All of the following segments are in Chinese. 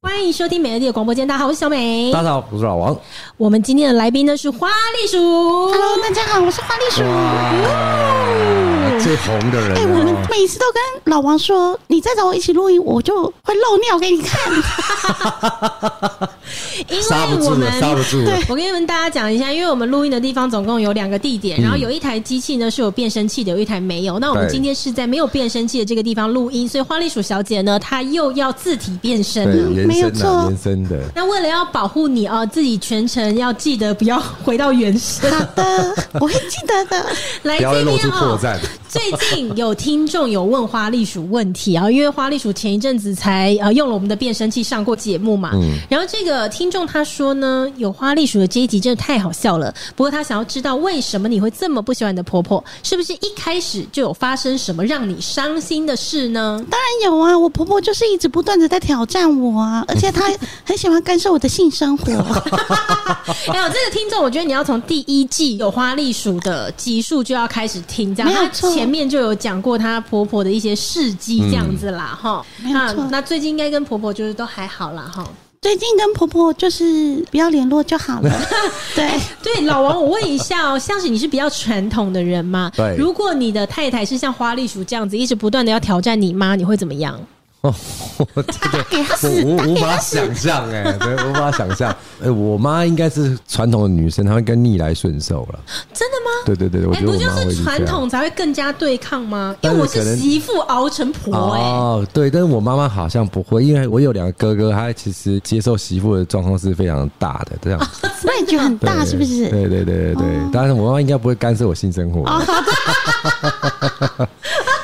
欢迎收听美乐蒂的广播间，大家好，我是小美。大家好，我是老王。我们今天的来宾呢是花栗鼠。Hello，大家好，我是花栗鼠。最红的人，哎、欸，我们每次都跟老王说，你再找我一起录音，我就会漏尿给你看。因为我 们刹不住，对，我跟你们大家讲一下，因为我们录音的地方总共有两个地点，然后有一台机器呢是有变声器的，有一台没有。那我们今天是在没有变声器的这个地方录音，所以花栗鼠小姐呢，她又要自体变声了，没有错，原声的。那为了要保护你啊，自己全程要记得不要回到原声。好的，我会记得的。来这边哦。最近有听众有问花栗鼠问题啊，因为花栗鼠前一阵子才呃用了我们的变声器上过节目嘛，嗯，然后这个听众他说呢，有花栗鼠的这一集真的太好笑了，不过他想要知道为什么你会这么不喜欢你的婆婆，是不是一开始就有发生什么让你伤心的事呢？当然有啊，我婆婆就是一直不断的在挑战我啊，而且她很喜欢干涉我的性生活。还有这个听众，我觉得你要从第一季有花栗鼠的集数就要开始听，这样没有。前面就有讲过她婆婆的一些事迹，这样子啦，哈、嗯。那那最近应该跟婆婆就是都还好啦，哈。最近跟婆婆就是不要联络就好了。对对，老王，我问一下哦，像是你是比较传统的人吗？对。如果你的太太是像花栗鼠这样子，一直不断的要挑战你妈，你会怎么样？哦，我这个我我无法想象哎，对，无法想象。哎，我妈应该是传统的女生，她会更逆来顺受了。真的吗？对对对，我觉得就是传统才会更加对抗吗？因为我是媳妇熬成婆哎。哦，对，但是我妈妈好像不会，因为我有两个哥哥，他其实接受媳妇的状况是非常大的，这样。那你觉得很大是不是？对对对对对，当然我妈妈应该不会干涉我性生活。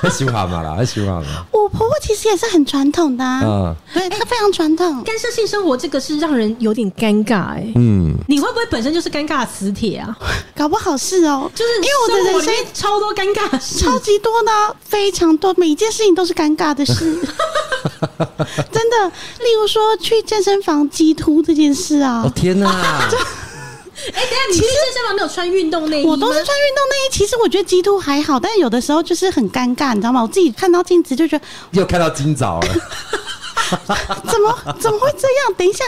很喜欢嘛啦，很喜欢嘛。我婆婆其实也是很传统的，啊，对，她非常传统。干涉性生活这个是让人有点尴尬哎。嗯，你会不会本身就是尴尬磁铁啊？搞不好是哦，就是因为我的人生超多尴尬事，超级多的，非常多，每一件事情都是尴尬的事。真的，例如说去健身房激凸这件事啊！哦天哪！哎，等下，你去健身房没有穿运动内衣？我都是穿运动内衣。其实我觉得激凸还好，但是有的时候就是很尴尬，你知道吗？我自己看到镜子就觉得又看到今早了。怎么怎么会这样？等一下，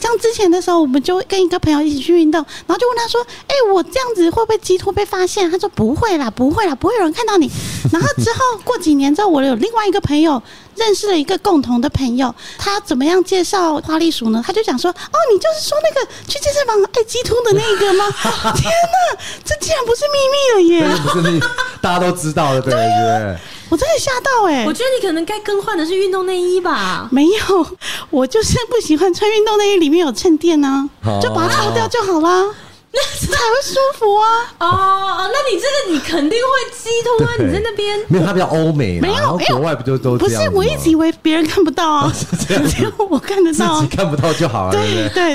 像之前的时候，我们就跟一个朋友一起去运动，然后就问他说：“哎，我这样子会不会激凸被发现？”他说：“不会啦，不会啦，不会有人看到你。”然后之后过几年之后，我有另外一个朋友。认识了一个共同的朋友，他怎么样介绍花栗鼠呢？他就讲说：“哦，你就是说那个去健身房爱激突的那个吗？” 天哪，这竟然不是秘密了耶！不是秘密，大家都知道了，对不对？我真的吓到哎！我觉得你可能该更换的是运动内衣吧？没有，我就是不喜欢穿运动内衣，里面有衬垫呢，就把它抽掉就好了。那才会舒服啊！哦哦，那你这个你肯定会激动啊！你在那边没有，它比较欧美，没有，国外不就都？不是，我一直以为别人看不到啊，只有我看得到，自己看不到就好了，对对？对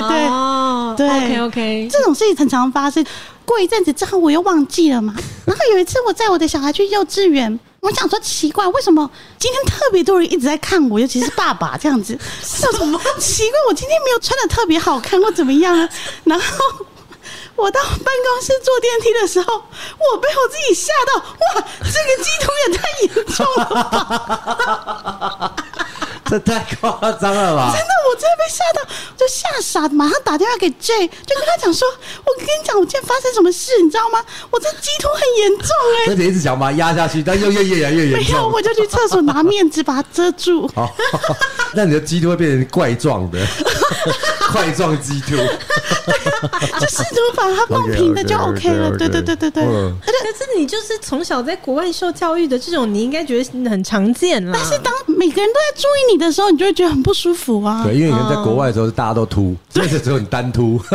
对，OK OK，这种事情很常发生。过一阵子之后，我又忘记了嘛。然后有一次，我载我的小孩去幼稚园，我想说奇怪，为什么今天特别多人一直在看我，尤其是爸爸这样子？什么奇怪？我今天没有穿的特别好看或怎么样啊？然后。我到办公室坐电梯的时候，我被我自己吓到，哇，这个激凸也太严重了吧！这太夸张了吧！真的，我真的被吓到，就吓傻，马上打电话给 J，就跟他讲说：“我跟你讲，我今天发生什么事，你知道吗？我这鸡突很严重哎、欸！”而且一直想把它压下去，但又越越来越严重。没有，我就去厕所拿面纸把它遮住。好，那你的鸡突会变成怪状的，块状激凸。就试图把它弄平的就 OK 了。对对对对对。而且，但是你就是从小在国外受教育的这种，你应该觉得很常见了。但是当每个人都在注意你的时候，你就会觉得很不舒服啊。对，因为你们在国外的时候，大家都秃，这次只有你单秃。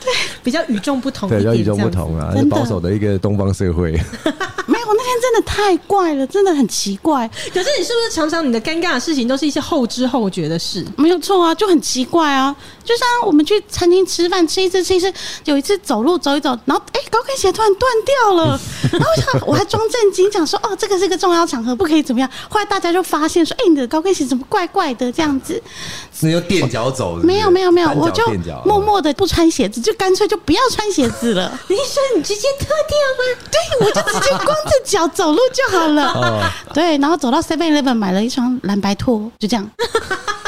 对，比较与众不同。对，比较与众不同啊，保守的一个东方社会。没有，那天真真的太怪了，真的很奇怪。可是你是不是常常你的尴尬的事情都是一些后知后觉的事？没有错啊，就很奇怪啊。就像我们去餐厅吃饭，吃一次吃一次，有一次走路走一走，然后哎、欸，高跟鞋突然断掉了，然后我想我还装正经讲说哦，这个是个重要场合，不可以怎么样。后来大家就发现说，哎、欸，你的高跟鞋怎么怪怪的这样子？是用垫脚走是是？没有没有没有，我就默默的不穿鞋子，就干脆就不要穿鞋子了。你说你直接脱掉吗？对，我就直接光着脚走路就好了。哦、对，然后走到 Seven Eleven 买了一双蓝白拖，就这样。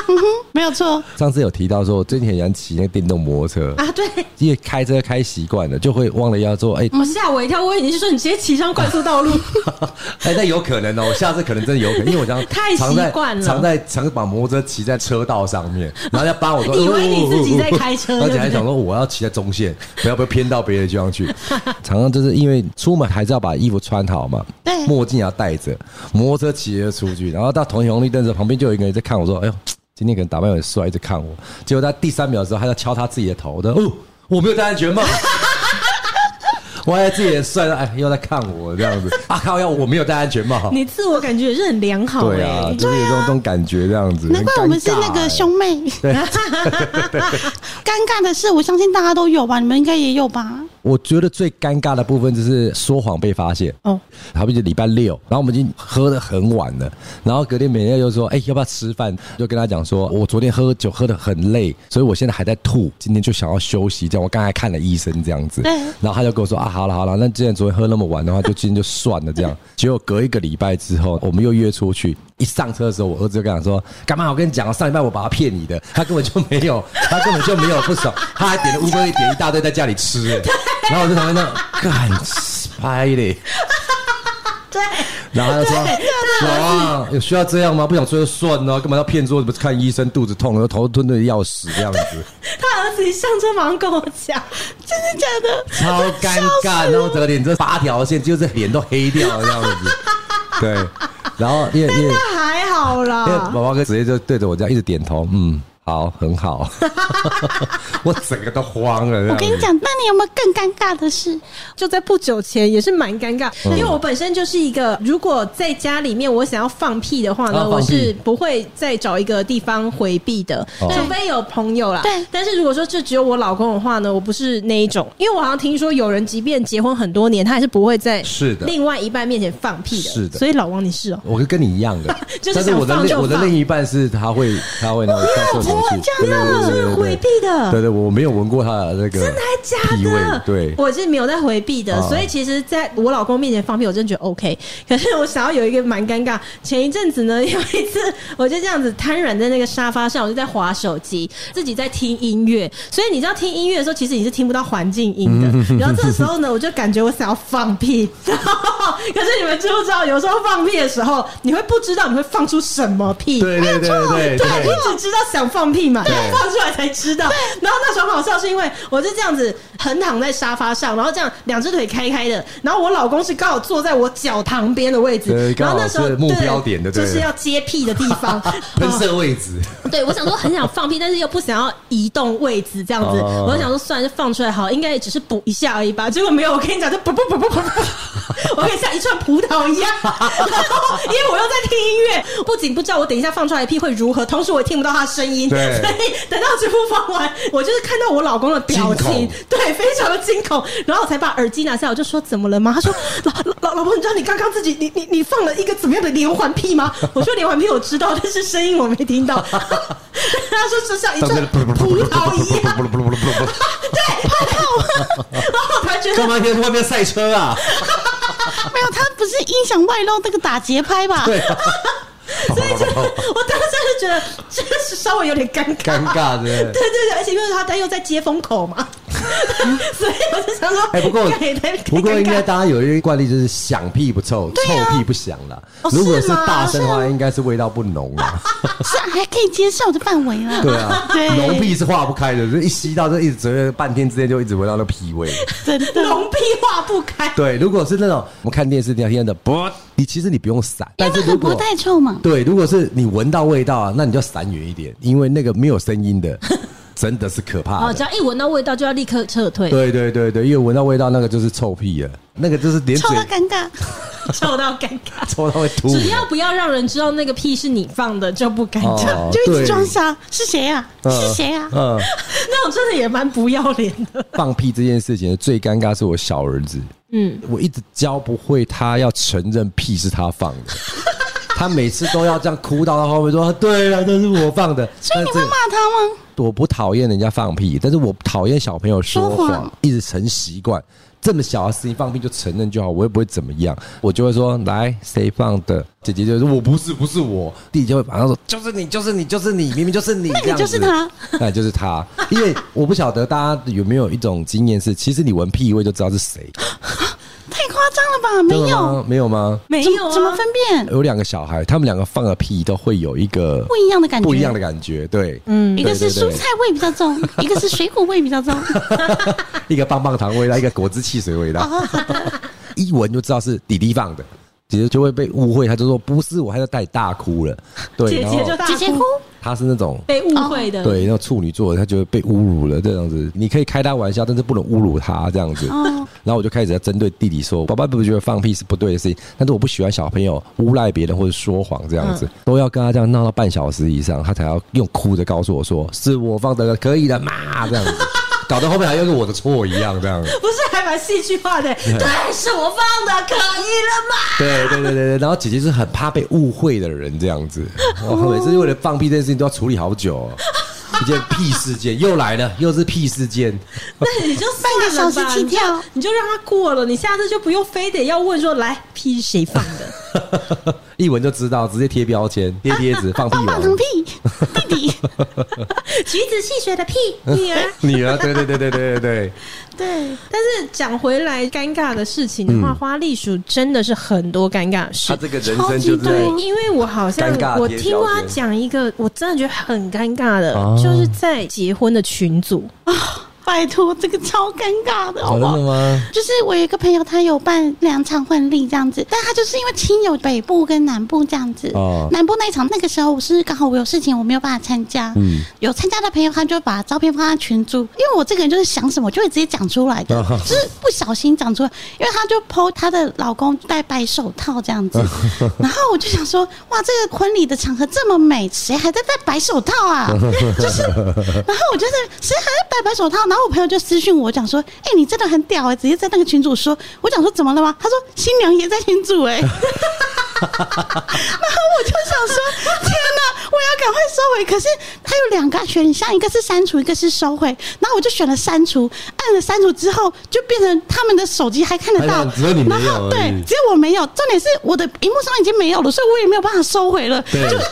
嗯哼，没有错。上次有提到说，我最近很想骑那个电动摩托车啊，对，因为开车开习惯了，就会忘了要做。哎、欸，我吓我一跳，我以为你是说你直接骑上快速道路。哎、欸，那有可能哦，我下次可能真的有可能，因为我这样 太习惯了，常在常把摩托车骑在车道上面，然后要帮我说，以为你自己在开车，而且还想说我要骑在中线，不要不要偏到别的地方去。常常就是因为出门还是要把衣服穿好嘛，对，墨镜要戴着，摩托车骑着出去，然后到同红绿灯的时候，旁边就有一个人在看我说，哎呦。今天可能打扮很帅，一直看我。结果他第三秒的时候，他在敲他自己的头的。哦，我没有戴安全帽。我还自己也帅了，哎，又在看我这样子。啊靠！要我没有戴安全帽。你自我感觉也是很良好。对啊，就是有这种这种感觉这样子。难怪我们是那个兄妹。尴尬的是，我相信大家都有吧？你们应该也有吧？我觉得最尴尬的部分就是说谎被发现哦，好比就礼拜六，然后我们已经喝得很晚了，然后隔天每天就说，哎，要不要吃饭？就跟他讲说，我昨天喝酒喝得很累，所以我现在还在吐，今天就想要休息。这样，我刚才看了医生，这样子。然后他就跟我说啊，好了好了，那既然昨天喝那么晚的话，就今天就算了。这样，结果隔一个礼拜之后，我们又约出去。一上车的时候，我儿子就跟他说，干嘛？我跟你讲，上礼拜我把他骗你的，他根本就没有，他根本就没有不爽，他还点了乌龟，点一大堆在家里吃。然后我就躺在那，干拍的，对。然后他就说：“老王，有需要这样吗？不想睡就算了，干嘛要骗说？不是看医生肚子痛，然后头吞的要死这样子。”他儿子一上车马上跟我讲：“真的假的？”超尴尬，然后整个脸这八条线，就是脸都黑掉了这样子。对，然后因为因为还好啦，因为宝宝哥直接就对着我这样一直点头，嗯。好，很好，我整个都慌了。我跟你讲，那你有没有更尴尬的事？就在不久前，也是蛮尴尬，因为我本身就是一个，如果在家里面我想要放屁的话呢，我是不会再找一个地方回避的，除非有朋友啦。对，但是如果说就只有我老公的话呢，我不是那一种，因为我好像听说有人即便结婚很多年，他还是不会在是的。另外一半面前放屁的。是的，所以老王你是哦，我是跟你一样的，就是我的我的另一半是他会他会那 种。这样的，是回避的。对对，我没有闻过他的那个。真的还假的？对，我是没有在回避的。所以其实在我老公面前放屁，我真的觉得 OK。可是我想要有一个蛮尴尬。前一阵子呢，有一次我就这样子瘫软在那个沙发上，我就在划手机，自己在听音乐。所以你知道听音乐的时候，其实你是听不到环境音的。然后这时候呢，我就感觉我想要放屁。可是你们知不知道，有时候放屁的时候，你会不知道你会放出什么屁？对对对对，对，你只知道想放。放屁嘛，对放出来才知道。然后那时候很好笑，是因为我是这样子横躺在沙发上，然后这样两只腿开开的，然后我老公是刚好坐在我脚旁边的位置，然后那时候目标点的就是要接屁的地方，喷射位置。对，我想说很想放屁，但是又不想要移动位置，这样子，我就想说算了，就放出来好，应该也只是补一下而已吧。结果没有，我跟你讲，就噗噗噗噗噗噗，我跟你像一串葡萄一样。然后因为我又在听音乐，不仅不知道我等一下放出来的屁会如何，同时我也听不到他的声音。对，所以等到全部放完，我就是看到我老公的表情，对，非常的惊恐，然后我才把耳机拿下，我就说怎么了吗？他说老老老婆，你知道你刚刚自己你你你放了一个怎么样的连环屁吗？我说连环屁我知道，但是声音我没听到。他说就像一串葡萄一样，对，然后我才觉得干嘛在外面赛车啊？没有，他不是音响外露那个打节拍吧？对。所以就我当时就觉得这是稍微有点尴尬，尴尬的。对 对对，而且因为他他又在接风口嘛，所以我就想说，哎，不过不过应该大家有一个惯例，就是响屁不臭，臭屁不响了。如果是大声的话，应该是味道不浓了，是还可以接受的范围了。对啊，浓屁是化不开的，就一吸到就一直半天之间就一直闻到那屁味，真的。浓屁化不开。对，如果是那种我们看电视这样听的，不，你其实你不用散，但是如果不太臭嘛。对，如果是你闻到味道啊，那你就散远一点，因为那个没有声音的，真的是可怕。哦，只要一闻到味道就要立刻撤退。对对对对，因为闻到味道那个就是臭屁了，那个就是连嘴臭到尴尬。臭到尴尬，臭到会吐。只要不要让人知道那个屁是你放的，就不尴尬，哦 就一直装傻，是谁呀？是谁呀？嗯，那种真的也蛮不要脸的。放屁这件事情最尴尬是我小儿子，嗯，我一直教不会他要承认屁是他放的。他每次都要这样哭到他后面说：“对了，都是我放的。”所以你会骂他吗？我不讨厌人家放屁，但是我讨厌小朋友说谎，一直成习惯。这么小的事情放屁就承认就好，我也不会怎么样。我就会说：“来，谁放的？”姐姐就说：“我不是，不是我。”弟弟就会马上说：“就是你，就是你，就是你，明明就是你。”那你就是他，那就是他。因为我不晓得大家有没有一种经验是，其实你闻屁味就知道是谁。太夸张了吧？没有，没有吗？没有，怎么分辨？有两个小孩，他们两个放个屁都会有一个不一样的感觉，不一样的感觉。对，嗯，一个是蔬菜味比较重，一个是水果味比较重，一个棒棒糖味道，一个果汁汽水味道。一闻就知道是弟弟放的，姐姐就会被误会，他就说不是我，还在带大哭了。对，姐姐就大哭。他是那种被误会的，对，那种处女座，他就会被侮辱了这样子。你可以开他玩笑，但是不能侮辱他这样子。然后我就开始在针对弟弟说：“爸爸不觉得放屁是不对的事情，但是我不喜欢小朋友诬赖别人或者说谎这样子，都要跟他这样闹到半小时以上，他才要用哭着告诉我说是我放的，可以的嘛这样子。”搞得后面还又是我的错一样，这样 不是还蛮戏剧化的？对，是我放的，可以了吗？对对对对对，然后姐姐是很怕被误会的人，这样子，我每次为了放屁这件事情都要处理好久哦。一件屁事件又来了，又是屁事件。那你就半个小时起跳，你就让他过了，你下次就不用非得要问说，来屁是谁放的？一闻就知道，直接贴标签、贴贴纸，放屁王。棒棒糖屁，弟弟。橘子汽水的屁，女儿。女儿，对对对对对对对。对，但是讲回来，尴尬的事情的话，花栗鼠真的是很多尴尬的事。他这个人生就是对，因为我好像我听他讲一个，我真的觉得很尴尬的，就是在结婚的群组啊。拜托，这个超尴尬的，好不好？真的吗？就是我有一个朋友，他有办两场婚礼这样子，但他就是因为亲友北部跟南部这样子。哦。南部那一场，那个时候我是刚好我有事情，我没有办法参加。嗯。有参加的朋友，他就把照片放在群组，因为我这个人就是想什么就会直接讲出来的，就是不小心讲出来。因为他就 po 他的老公戴白手套这样子，然后我就想说，哇，这个婚礼的场合这么美，谁还在戴白手套啊？就是，然后我就是谁还在戴白手套？然后我朋友就私讯我讲说：“哎、你真的很屌哎、直接在那个群主说。”我讲说：“怎么了吗？”他说：“新娘也在群主哎、欸。”然 后我就想说：“天哪，我要赶快收回。”可是它有两个选项，一个是删除，一个是收回。然后我就选了删除，按了删除之后，就变成他们的手机还看得到，只有你没有。然后对，只有我没有。重点是我的荧幕上已经没有了，所以我也没有办法收回了。对，就就就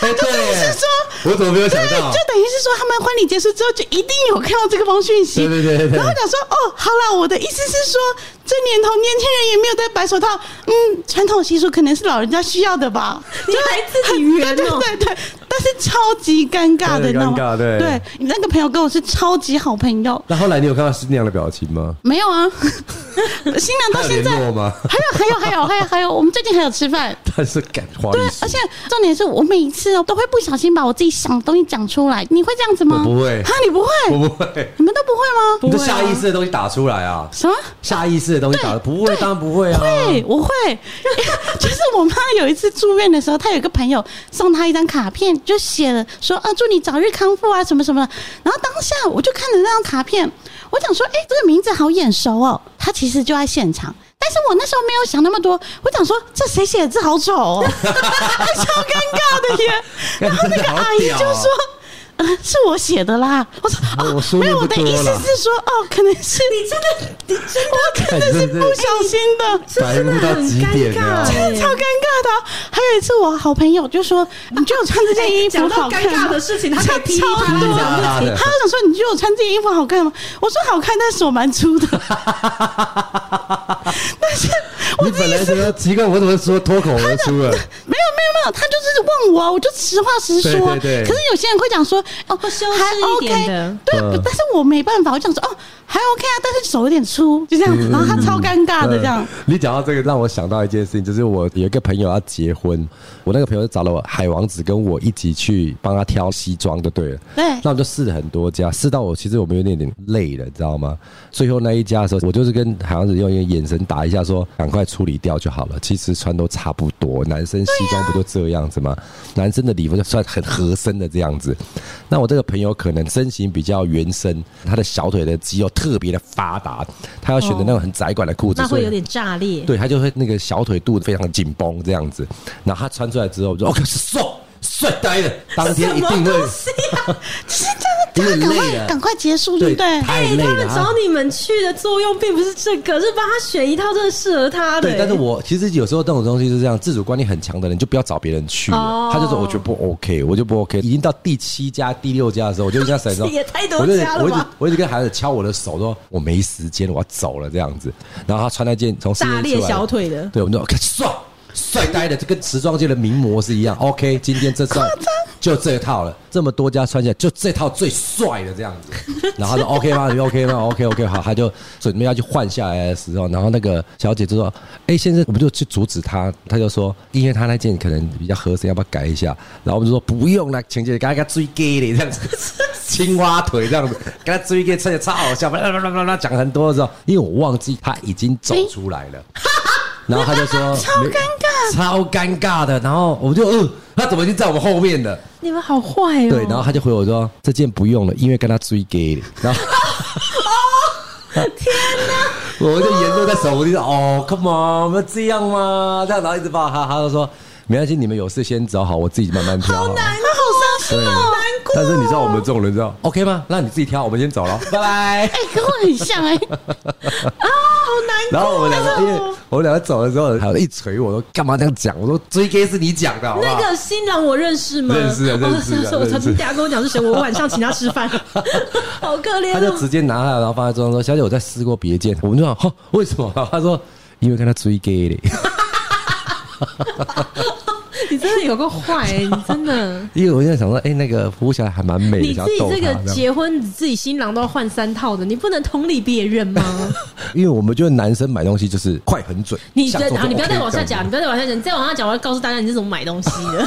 就等于是说，我怎么没有想到？就等于是说，他们婚礼结束之后，就一定有看到这个封讯息。对对对。然后讲说：“哦，好了，我的意思是说，这年头年轻人也没有在白手套。嗯，传统习俗可能是老人家需要的吧？你还自己圆对对对。”但是超级尴尬的，你知道吗？对，对你那个朋友跟我是超级好朋友。那后来你有看到新娘的表情吗？没有啊，新娘到现在还有还有还有还有还有，我们最近还有吃饭。但是感花对，而且重点是我每一次哦都会不小心把我自己想的东西讲出来。你会这样子吗？我不会，哈，你不会，我不会，你们都不会吗？你的下意识的东西打出来啊？什么？下意识的东西打？不会，当然不会啊。会，我会。就是我妈有一次住院的时候，她有一个朋友送她一张卡片，就写了。说啊，祝你早日康复啊，什么什么的。然后当下我就看着那张卡片，我想说，哎，这个名字好眼熟哦。他其实就在现场，但是我那时候没有想那么多。我想说，这谁写的字好丑哦，还 超尴尬的耶。然后那个阿姨就说。是我写的啦，我说哦，没有，我的意思是说哦，可能是你真的，你真的，我可能是不小心的，是真的很尴尬，真的超尴尬的。还有一次，我好朋友就说，你觉得我穿这件衣服好看吗？尴尬的事情，他超多，他就想说，你觉得我穿这件衣服好看吗？我说好看，但手蛮粗的。但是，你本来什么奇怪，我怎么说脱口而出了？没有，没有，没有，他就是问我，我就实话实说。对对对。可是有些人会讲说。哦，还 OK，对，但是我没办法，我就想说，哦，还 OK 啊，但是手有点粗，就这样。然后他超尴尬的这样。你讲到这个，让我想到一件事情，就是我有一个朋友要结婚，我那个朋友找了我海王子跟我一起去帮他挑西装，就对了。对。那我们就试了很多家，试到我其实我们有点点累了，你知道吗？最后那一家的时候，我就是跟海王子用一个眼神打一下，说赶快处理掉就好了。其实穿都差不多，男生西装不就这样子吗？男生的礼服就算很合身的这样子。那我这个朋友可能身形比较圆身，他的小腿的肌肉。特别的发达，他要选择那种很窄管的裤子，那会有点炸裂。对，他就会那个小腿肚子非常的紧绷这样子，然后他穿出来之后，我就 OK 是瘦。帅呆了，当天一定会。是这样，赶快赶快结束，对不对？太累了。他们找你们去的作用并不是这个，是帮他选一套真的适合他的。对，但是我其实有时候这种东西是这样，自主观念很强的人就不要找别人去了。他就说我觉得不 OK，我就不 OK。已经到第七家、第六家的时候，我就这样想说，也太多家了吧。我一直我一直跟孩子敲我的手，说我没时间，我要走了这样子。然后他穿那件从大裂小腿的，对，我们就帅。帅呆的，就跟时装界的名模是一样。OK，今天这套就这套了，这么多家穿起来就这套最帅的这样子。然后他说 OK 吗？你 OK 吗？OK OK 好，他就准备要去换下来的时候，然后那个小姐就说：“哎，先生，我们就去阻止他。”他就说：“因为他那件可能比较合身，要不要改一下？”然后我们就说：“不用了，请姐给他给他追 gay 的这样子，青蛙腿这样子，给他追 gay 穿起来超好笑。”讲很多的时候，因为我忘记他已经走出来了。然后他就说：“ 超尴尬，超尴尬的。”然后我就嗯、呃，他怎么已经在我们后面了？你们好坏哦！对，然后他就回我说：“这件不用了，因为跟他追 gay 然后，哦，天哪！我就沿路在手，我就说：“哦，come on，我们这样吗？”这样，然后一直抱他，他就说：“没关系，你们有事先找好，我自己慢慢挑。”好难，他好伤心，好难过。但是你知道我们这种人知道，OK 吗？那你自己挑，我们先走了，拜拜。哎，跟我很像哎。然后我们两个，因为我们两个走了之后，他一锤，我说干嘛这样讲？我说追 gay 是你讲的好好，那个新郎我认识吗？认识啊，认识啊。我曾经大家跟我讲是谁，我晚上请他吃饭，好可怜。他就直接拿下来，然后放在桌上说：“小姐，我在试过别件。”我们就想：“哈，为什么？”他说：“因为跟他追 gay 嘞。” 你真的有个坏、欸，你真的。因为我现在想说，哎、欸，那个服务起来还蛮美的。你自己这个结婚，自己新郎都要换三套的，你不能同理别人吗？因为我们觉得男生买东西就是快很准。你觉得好，你不要再往下讲，你不要再往下讲，你再往下讲，我要告诉大家你是怎么买东西的。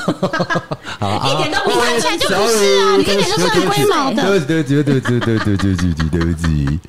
好，一点都不看起来就不是啊，你看起来就是很龟毛的。对对对对对对对对对对不起。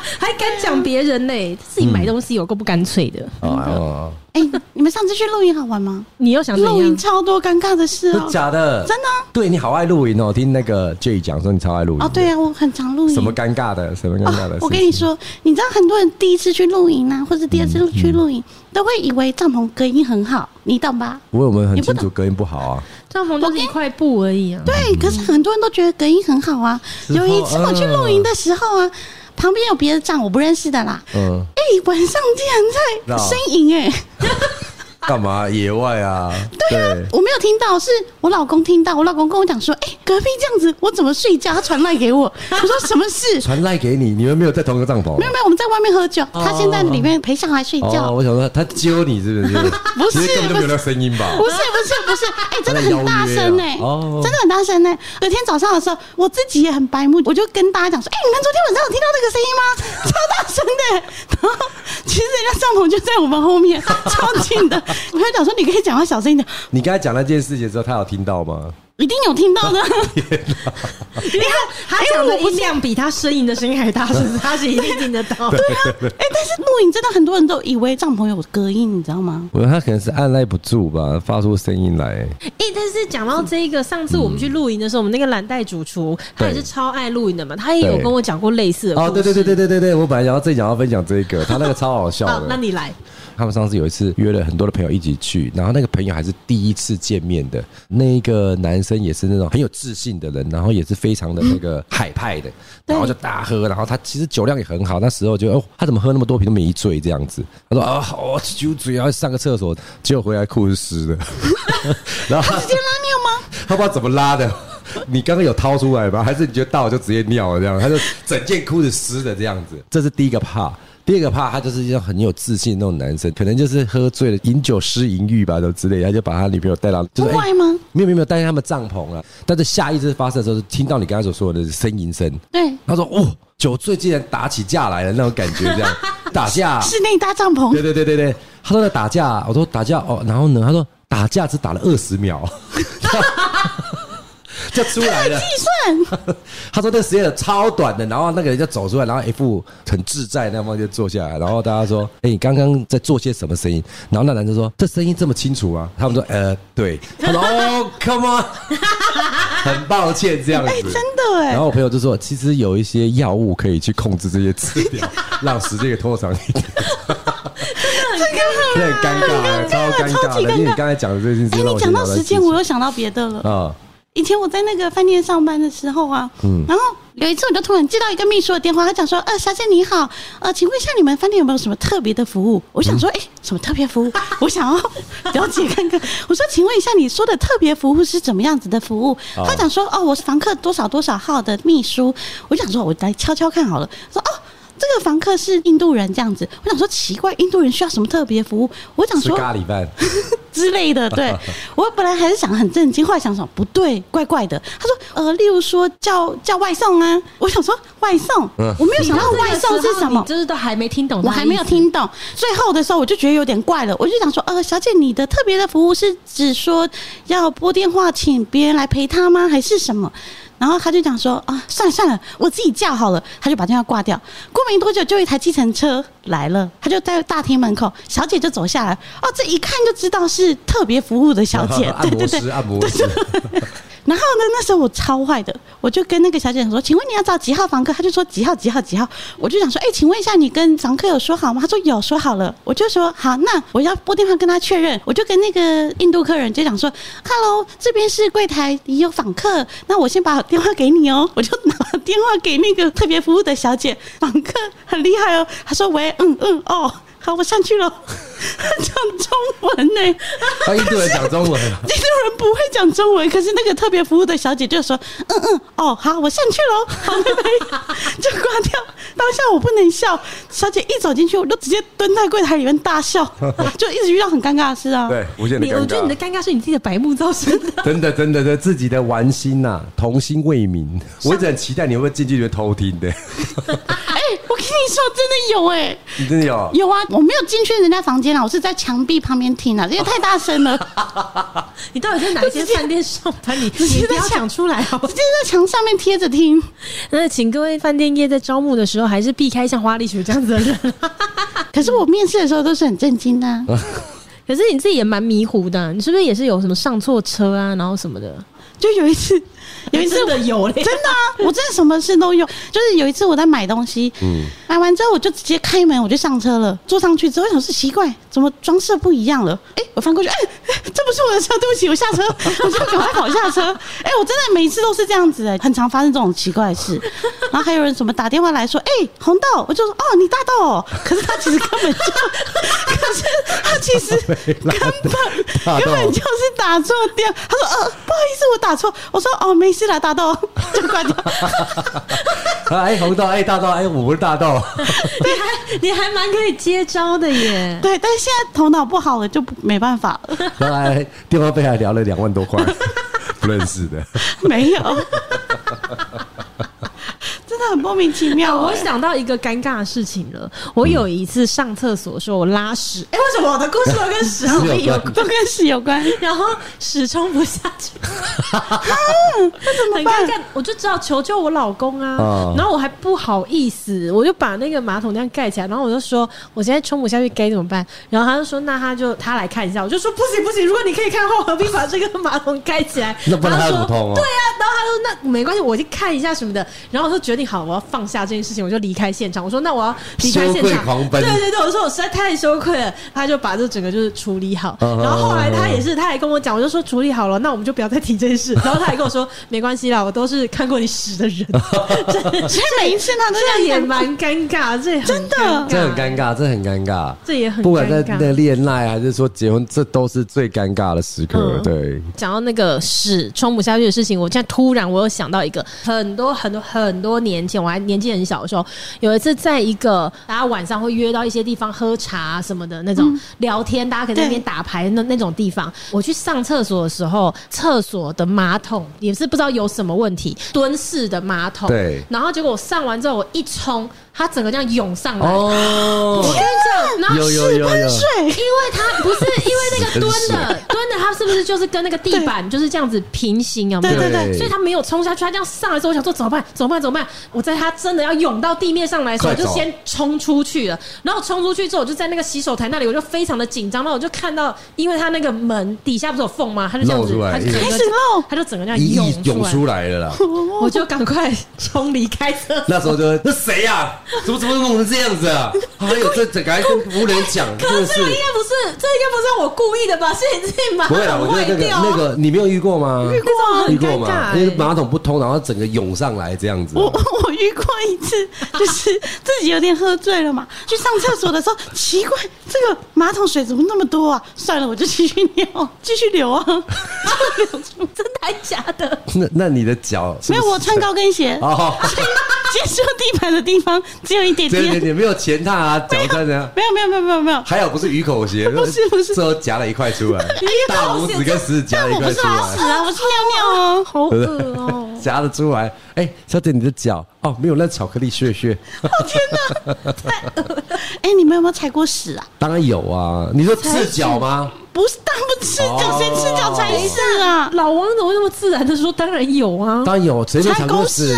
还敢讲别人呢？自己买东西有够不干脆的。哦。哎，你们上次去露营好玩吗？你又想露营超多尴尬的事哦。假的？真的？对，你好爱露营哦，听那个 J 讲说你超爱露营。哦，对啊，我很常露营。什么尴尬的？什么尴尬的？我跟你说，你知道很多人第一次去露营啊，或者第二次去露营，都会以为帐篷隔音很好，你懂吧？不会，我们很清楚隔音不好啊。帐篷就是一块布而已啊。对，可是很多人都觉得隔音很好啊。有一次我去露营的时候啊。旁边有别的站，我不认识的啦。嗯，哎、欸，晚上竟然在呻吟，哎。干嘛野外啊？对啊，我没有听到，是我老公听到。我老公跟我讲说：“哎，隔壁这样子，我怎么睡觉？”他传赖给我，我说：“什么事？”传赖给你？你们没有在同一个帐篷？没有没有，我们在外面喝酒。他现在里面陪小孩睡觉。我想说，他揪你是不是？不是，根本就没有那声音吧？不是不是不是，哎，真的很大声哎，真的很大声哎。隔天早上的时候，我自己也很白目，我就跟大家讲说：“哎，你们昨天晚上有听到那个声音吗？超大声的！”然后其实人家帐篷就在我们后面，超近的。我就讲说：“你可以。”讲话小声一点。你刚才讲那件事情的时候，他有听到吗？一定有听到的。天哪！你看他讲的音量比他呻吟的声音还大，是不是？他是一定听得到。对啊。哎，但是露营真的很多人都以为帐篷有隔音，你知道吗？我觉得他可能是按耐不住吧，发出声音来。哎，但是讲到这个，上次我们去露营的时候，我们那个蓝带主厨他也是超爱露营的嘛，他也有跟我讲过类似的。哦，对对对对对对对，我本来想要再讲要分享这个，他那个超好笑的。那你来。他们上次有一次约了很多的朋友一起去，然后那个朋友还是第一次见面的，那一个男生也是那种很有自信的人，然后也是非常的那个海派的，然后就大喝，然后他其实酒量也很好，那时候就哦，他怎么喝那么多瓶都没醉这样子？他说啊，好酒醉，然后上个厕所，结果回来裤子湿的，然后他直接拉尿吗？他不知道怎么拉的，你刚刚有掏出来吗？还是你觉得倒就直接尿了这样？他就整件裤子湿的这样子，这是第一个怕。第二个怕他就是一种很有自信的那种男生，可能就是喝醉了，饮酒失淫欲吧，都之类，他就把他女朋友带到，就是外吗？没有没有没有带他们帐篷了。但是下一次发生的时候，是听到你刚才所说的呻吟声。对，他说：“哦，酒醉竟然打起架来了那种感觉，这样打架，室内搭帐篷，对对对对对，他说在打架，我说打架哦，然后呢，他说打架只打了二十秒。就出来了。计算，他说这个实验超短的，然后那个人就走出来，然后一副很自在那方就坐下来，然后大家说：“哎，你刚刚在做些什么声音？”然后那男生说：“这声音这么清楚啊？”他们说：“呃，对。”他说：“哦，come on，很抱歉这样子。”真的哎。然后我朋友就说：“其实有一些药物可以去控制这些治疗，让时间给拖长一点。”真的很尴尬，超尴尬的。因为你刚才讲的这件事，哎，你讲到时间，我又想到别的了啊。以前我在那个饭店上班的时候啊，嗯，然后有一次我就突然接到一个秘书的电话，他讲说：“呃，小姐你好，呃，请问一下你们饭店有没有什么特别的服务？”我想说：“哎，什么特别服务？我想要了解看看。”我说：“请问一下，你说的特别服务是怎么样子的服务？”他讲说：“哦，我是房客多少多少号的秘书。”我想说：“我来敲敲看好了。”说：“哦。”这个房客是印度人，这样子，我想说奇怪，印度人需要什么特别服务？我想说咖喱饭 之类的。对，我本来还是想很震惊，后来想想不对，怪怪的。他说呃，例如说叫叫外送啊，我想说外送，我没有想到外送是什么，就是都还没听懂，我还没有听懂。最后的时候我就觉得有点怪了，我就想说呃，小姐，你的特别的服务是指说要拨电话请别人来陪他吗？还是什么？然后他就讲说啊，算了算了，我自己叫好了。他就把电话挂掉。过没多久，就一台计程车来了，他就在大厅门口，小姐就走下来。哦，这一看就知道是特别服务的小姐，对对对，按摩师，然后呢，那时候我超坏的，我就跟那个小姐说：“请问你要找几号房客？”她就说：“几号几号几号。”我就想说：“哎，请问一下，你跟房客有说好吗？”她说：“有说好了。”我就说：“好，那我要拨电话跟他确认。”我就跟那个印度客人就讲说：“Hello，这边是柜台，你有访客，那我先把电话给你哦。”我就拿电话给那个特别服务的小姐，访客很厉害哦。他说：“喂，嗯嗯，哦。”好，我上去了。他 讲中文呢？他印度人讲中文。印度人不会讲中文，可是那个特别服务的小姐就说：“嗯嗯，哦，好，我上去了。”好，拜拜，就挂掉。当下我不能笑，小姐一走进去，我就直接蹲在柜台里面大笑，就一直遇到很尴尬的事啊。对，无限的尴尬。我觉得你的尴尬是你自己的白目造成的。真的，真的，的自己的玩心呐，童心未泯。我一直很期待你会不会进去里面偷听的。跟你说，真的有哎，你真的有？有啊，我没有。进去人家房间啊，我是在墙壁旁边听啊，因为太大声了。你到底在哪间饭店上班？你 你不要讲出来好不好？直接在墙上面贴着听。那请各位饭店业在招募的时候，还是避开像花栗鼠这样子的人。可是我面试的时候都是很震惊的啊。可是你自己也蛮迷糊的，你是不是也是有什么上错车啊，然后什么的？就有一次。有一次的有，真的啊，我真的什么事都有。就是有一次我在买东西，嗯，买完之后我就直接开门，我就上车了。坐上去之后，我想是奇怪，怎么装饰不一样了？哎，我翻过去，哎，这不是我的车，对不起，我下车，我就赶快跑下车。哎，我真的每一次都是这样子，哎，很常发生这种奇怪的事。然后还有人什么打电话来说，哎，红豆，我就说，哦，你大豆哦。可是他其实根本就，可是他其实根本根本就是打错电。他说，呃，不好意思，我打错。我说，哦，没事。是啦，大 豆就关掉。哎，红豆，哎，大道，哎，我不是大道。你还你还蛮可以接招的耶。对，但是现在头脑不好了，就没办法了。后来电话费还聊了两万多块，不认识的。没有。真的很莫名其妙。我想到一个尴尬的事情了。我有一次上厕所的时候，我拉屎。哎，为什么我的故事都跟屎 有都跟屎有关？然后屎冲不下去，那怎么办？我就只好求救我老公啊。然后我还不好意思，我就把那个马桶这样盖起来。然后我就说，我现在冲不下去，该怎么办？然后他就说，那他就他来看一下。我就说，不行不行，如果你可以看的话，何必把这个马桶盖起来？那不能通哦。对啊，然后他说，那没关系，我去看一下什么的。然后我就决定。好，我要放下这件事情，我就离开现场。我说：“那我要离开现场。”对对对，我说我实在太羞愧了。他就把这整个就是处理好。然后后来他也是，他还跟我讲，我就说处理好了，那我们就不要再提这件事。然后他还跟我说：“没关系啦，我都是看过你屎的人。”所以每一次他都这样，也蛮尴尬，这真的，这很尴尬，这很尴尬，这也很不管在那恋爱还是说结婚，这都是最尴尬的时刻。对，讲到那个屎冲不下去的事情，我现在突然我又想到一个很多很多很多年。年前，我还年纪很小的时候，有一次在一个大家晚上会约到一些地方喝茶什么的那种聊天，大家可以在那边打牌那那种地方。我去上厕所的时候，厕所的马桶也是不知道有什么问题，蹲式的马桶。对。然后结果我上完之后，我一冲。它整个这样涌上来，哦、我跟你讲，然后有有有有，因为它不是因为那个蹲的 蹲的，它是不是就是跟那个地板就是这样子平行？有没有？对对对，所以它没有冲下去，它这样上来之后，我想说怎么办？怎么办？怎么办？我在它真的要涌到地面上来的时候，我就先冲出去了。然后冲出去之后，我就在那个洗手台那里，我就非常的紧张。然后我就看到，因为它那个门底下不是有缝吗？它就这样子，它就开始漏，它就整个这样涌涌出来了啦。我就赶快冲离开车。那时候就那谁呀？怎么怎么弄成这样子啊？还有这这个还跟服务人讲，可是这个应该不是，这应该不是我故意的吧？是你自己马桶坏掉。不会啊，我觉得那个那个你没有遇过吗？遇过，遇过吗？那个马桶不通，然后整个涌上来这样子。我我遇过一次，就是自己有点喝醉了嘛，去上厕所的时候，奇怪，这个马桶水怎么那么多啊？算了，我就继续尿，继续流啊，流出，真的还假的？那那你的脚没有？我穿高跟鞋哦，接触地板的地方只有一点。点对对，没有前踏啊，脚这样。没有没有没有没有没有，还有不是鱼口鞋，不是不是，最后夹了一块出来，大拇指跟食指夹了一块出来。我不是拉屎啊，我是尿尿啊，好恶哦，夹得出来。哎，小姐，你的脚哦，没有那巧克力屑屑。哦天哪，太恶了。哎，你们有没有踩过屎啊？当然有啊，你说赤脚吗？不是，当不赤脚，谁赤脚踩屎啊？老王怎么那么自然的说？当然有啊，当然有，谁没踩过屎？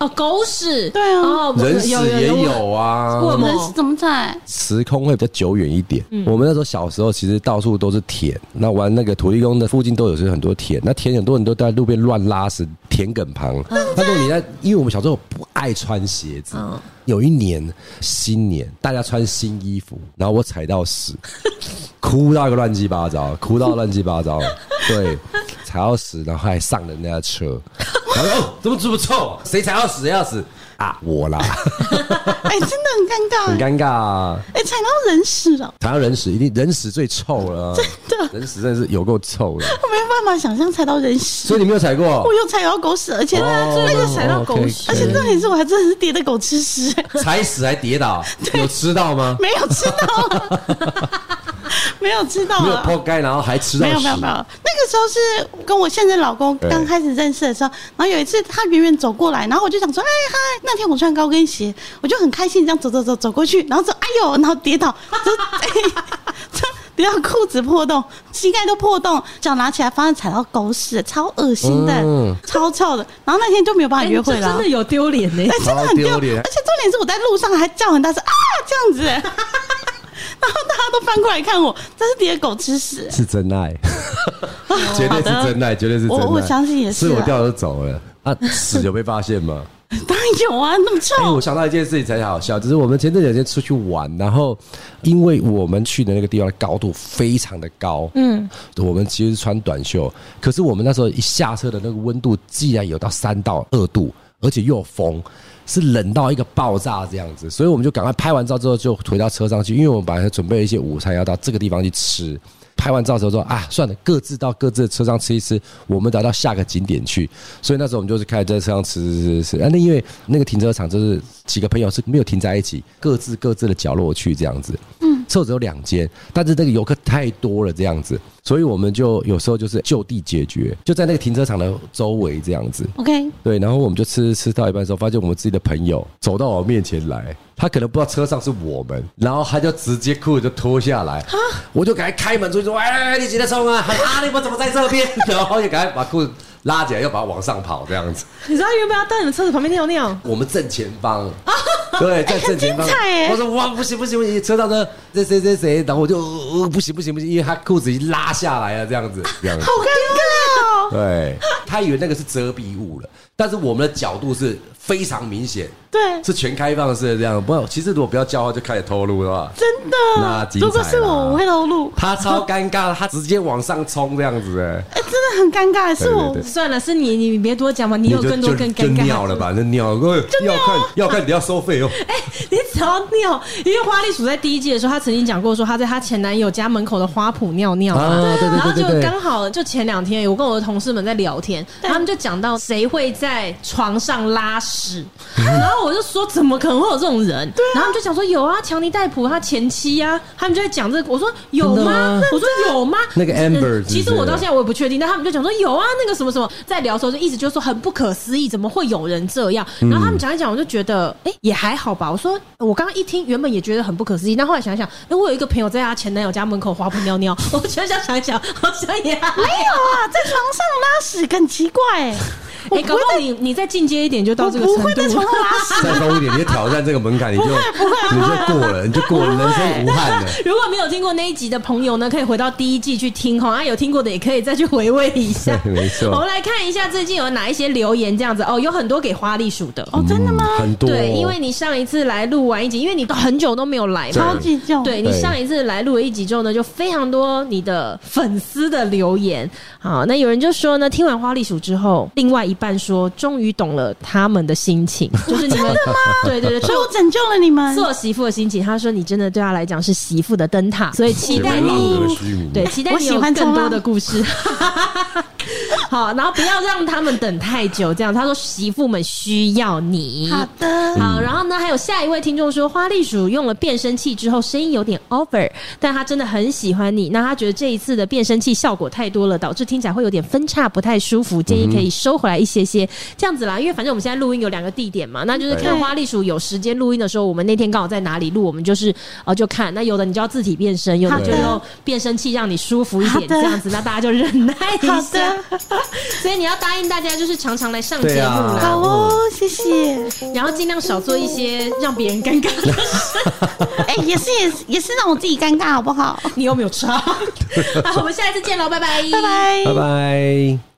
哦，狗屎，对啊，人屎也有啊。人屎怎么踩？时空会比较久远一点。我们那时候小时候，其实到处都是田，那玩那个土地公的附近都有是很多田，那田很多人都在路边乱拉屎，田埂旁。那时候你在，因为我们小时候不爱穿鞋子。有一年新年，大家穿新衣服，然后我踩到屎，哭到一个乱七八糟，哭到乱七八糟。对，踩到屎，然后还上了人家车，然后哦，怎么这么臭？谁踩到屎？谁要死？啊，我啦！哎，真的很尴尬，很尴尬。啊！哎，踩到人屎了，踩到人屎，一定人屎最臭了，真的，人屎真的是有够臭了，我没有办法想象踩到人屎，所以你没有踩过？我有踩到狗屎，而且那个踩到狗屎，而且重点是我还真的是跌的狗吃屎，踩屎还跌倒，有吃到吗？没有吃到，没有吃到，没有破盖，然后还吃到，没有没有没有，那个时候是跟我现任老公刚开始认识的时候，然后有一次他远远走过来，然后我就想说，哎嗨。那天我穿高跟鞋，我就很开心，这样走走走走过去，然后说：“哎呦！”然后跌倒，这这跌到裤子破洞，膝盖都破洞，脚拿起来发现踩到狗屎，超恶心的，嗯、超臭的。然后那天就没有办法约会了，真的有丢脸呢，真的很丢脸。而且重点是我在路上还叫很大声啊，这样子，然后大家都翻过来看我，这是跌狗吃屎，是真爱，绝对是真爱，绝对是真爱。我我相信也是，是我掉就走了啊，屎有被发现吗？当然有啊，那么臭！哎，我想到一件事情才好笑，就是我们前阵两天出去玩，然后因为我们去的那个地方的高度非常的高，嗯，我们其实是穿短袖，可是我们那时候一下车的那个温度竟然有到三到二度，而且又有风，是冷到一个爆炸这样子，所以我们就赶快拍完照之后就回到车上去，因为我们本来准备了一些午餐要到这个地方去吃。拍完照之后说啊，算了，各自到各自的车上吃一吃，我们等到下个景点去。所以那时候我们就是开始在车上吃吃吃吃。啊，那因为那个停车场就是几个朋友是没有停在一起，各自各自的角落去这样子。嗯，车子有两间，但是这个游客太多了这样子。所以我们就有时候就是就地解决，就在那个停车场的周围这样子。OK，对，然后我们就吃吃到一半的时候，发现我们自己的朋友走到我面前来，他可能不知道车上是我们，然后他就直接裤子就脱下来，我就赶快开门出去说：“哎，你几点冲啊？啊，你们怎么在这边？” 然后就赶快把裤子拉起来，又把它往上跑这样子。你知道原本要到你们车子旁边尿尿？我们 正前方。对，在正前方。我说哇，不行不行不行，车上的这谁谁谁，然后我就呃不行不行不行，因为他裤子已经拉下来了，这样子，这样子。好尴尬哦。对，他以为那个是遮蔽物了，但是我们的角度是非常明显。对，是全开放式的这样。不，其实如果不要叫的话，就开始透露的话，真的。那如果是我，我会透露。他超尴尬，他直接往上冲这样子，哎，哎，真的很尴尬。是我算了，是你，你别多讲嘛，你有更多更尴尬。尿了吧？那尿，要看要看，你要收费哦。哎，你。只要尿，因为花栗鼠在第一季的时候，她曾经讲过说她在她前男友家门口的花圃尿尿嘛，然后就刚好就前两天，我跟我的同事们在聊天，他们就讲到谁会在床上拉屎，然后我就说怎么可能会有这种人？然后他们就讲说有啊，强尼戴普他前妻呀，他们就在讲这个，我说有吗？我说有吗？那个 Amber，其实我到现在我也不确定，但他们就讲说有啊，那个什么什么，在聊的时候就一直就说很不可思议，怎么会有人这样？然后他们讲一讲，我就觉得哎也还好吧。我说我刚刚一听，原本也觉得很不可思议，但后来想一想，哎，我有一个朋友在他前男友家门口花圃尿尿，我想想想一想，好像也 没有啊，在床上拉屎更奇怪哎。哎，搞不好你你再进阶一点就到这个程度，不会再床上拉屎，再高一点，你就挑战这个门槛，你就你就过了，你就过了，人生无憾了。如果没有听过那一集的朋友呢，可以回到第一季去听哈，啊，有听过的也可以再去回味一下。没错，我们来看一下最近有哪一些留言，这样子哦，有很多给花栗鼠的哦，真的吗？很多，对，因为你上一次来录完一集，因为你都很久都没有来嘛，超级久。对，你上一次来录了一集之后呢，就非常多你的粉丝的留言。好，那有人就说呢，听完花栗鼠之后，另外一半说终。于懂了他们的心情，就是你们真的吗？对对对，所以我拯救了你们做媳妇的心情。他说你真的对他来讲是媳妇的灯塔，所以期待你对期待你有更多的故事。好，然后不要让他们等太久，这样他说媳妇们需要你。好的，好，然后呢，还有下一位听众说，花栗鼠用了变声器之后声音有点 over，但他真的很喜欢你。那他觉得这一次的变声器效果太多了，导致听起来会有点分叉，不太舒服，建议可以收回来一些些。这样子啦，因为反正我们现在录音有两个地点嘛，那就是看花栗鼠有时间录音的时候，我们那天刚好在哪里录，我们就是呃就看。那有的你就要自体变声，有的就用变声器让你舒服一点，这样子，那大家就忍耐一下。所以你要答应大家，就是常常来上节目啦。好哦，谢谢。然后尽量少做一些让别人尴尬的事。哎，也是也是也是让我自己尴尬，好不好？你有没有差？好，我们下一次见喽，拜拜，拜拜，拜拜。